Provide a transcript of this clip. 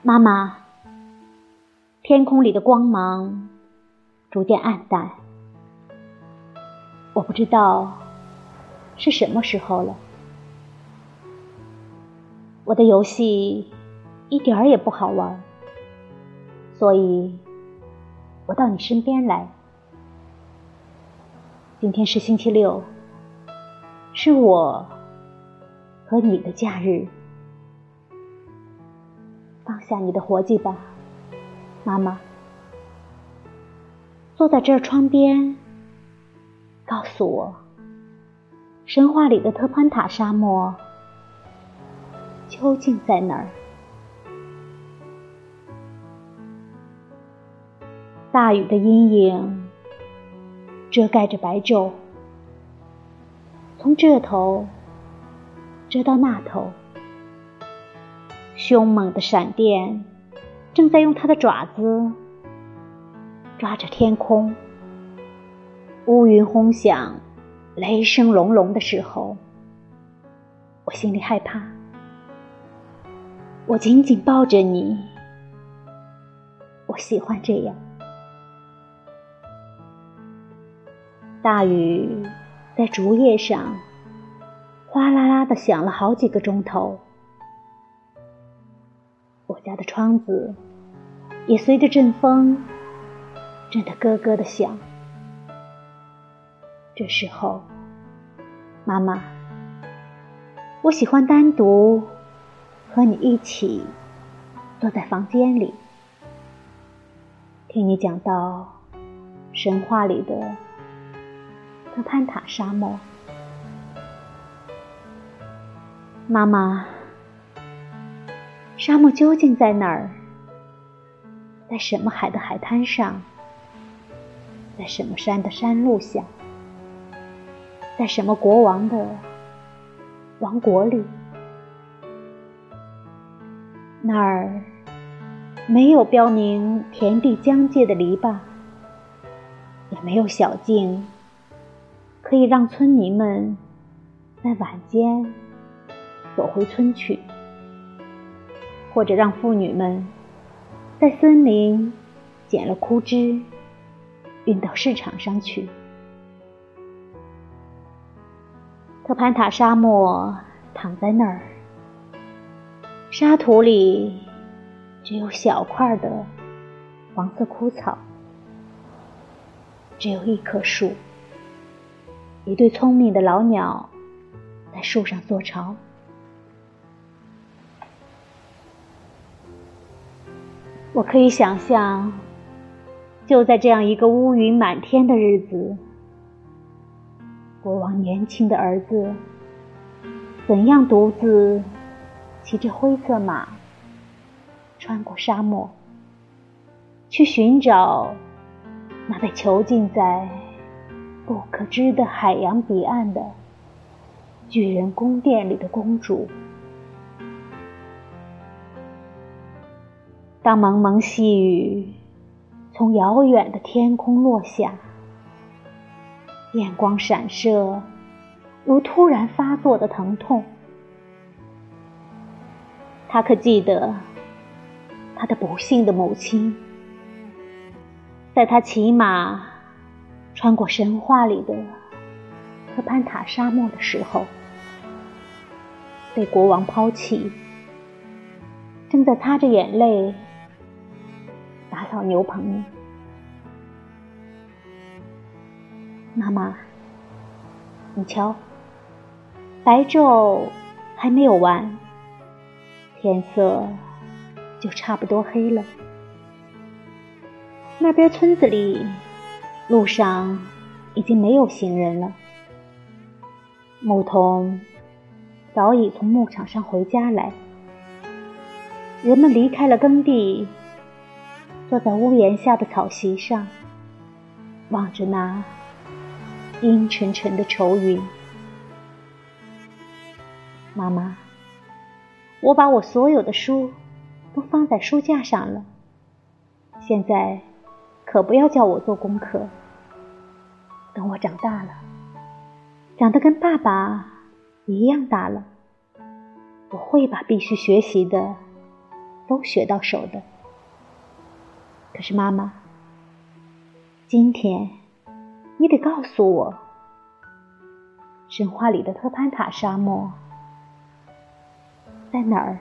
妈妈，天空里的光芒逐渐暗淡，我不知道是什么时候了。我的游戏一点儿也不好玩，所以我到你身边来。今天是星期六，是我和你的假日。下你的活计吧，妈妈。坐在这窗边，告诉我，神话里的特潘塔沙漠究竟在哪儿？大雨的阴影遮盖着白昼，从这头遮到那头。凶猛的闪电正在用它的爪子抓着天空，乌云轰响，雷声隆隆的时候，我心里害怕。我紧紧抱着你，我喜欢这样。大雨在竹叶上哗啦啦的响了好几个钟头。窗子也随着阵风震得咯咯的响。这时候，妈妈，我喜欢单独和你一起坐在房间里，听你讲到神话里的特潘塔沙漠。妈妈。沙漠究竟在哪儿？在什么海的海滩上？在什么山的山路下？在什么国王的王国里？那儿没有标明田地疆界的篱笆，也没有小径可以让村民们在晚间走回村去。或者让妇女们在森林捡了枯枝，运到市场上去。特潘塔沙漠躺在那儿，沙土里只有小块的黄色枯草，只有一棵树，一对聪明的老鸟在树上做巢。我可以想象，就在这样一个乌云满天的日子，国王年轻的儿子怎样独自骑着灰色马穿过沙漠，去寻找那被囚禁在不可知的海洋彼岸的巨人宫殿里的公主。当蒙蒙细雨从遥远的天空落下，电光闪射，如突然发作的疼痛。他可记得他的不幸的母亲，在他骑马穿过神话里的科潘塔沙漠的时候，被国王抛弃，正在擦着眼泪。打扫牛棚，妈妈，你瞧，白昼还没有完，天色就差不多黑了。那边村子里，路上已经没有行人了，牧童早已从牧场上回家来，人们离开了耕地。坐在屋檐下的草席上，望着那阴沉沉的愁云。妈妈，我把我所有的书都放在书架上了。现在可不要叫我做功课。等我长大了，长得跟爸爸一样大了，我会把必须学习的都学到手的。可是妈妈，今天你得告诉我，神话里的特潘塔沙漠在哪儿？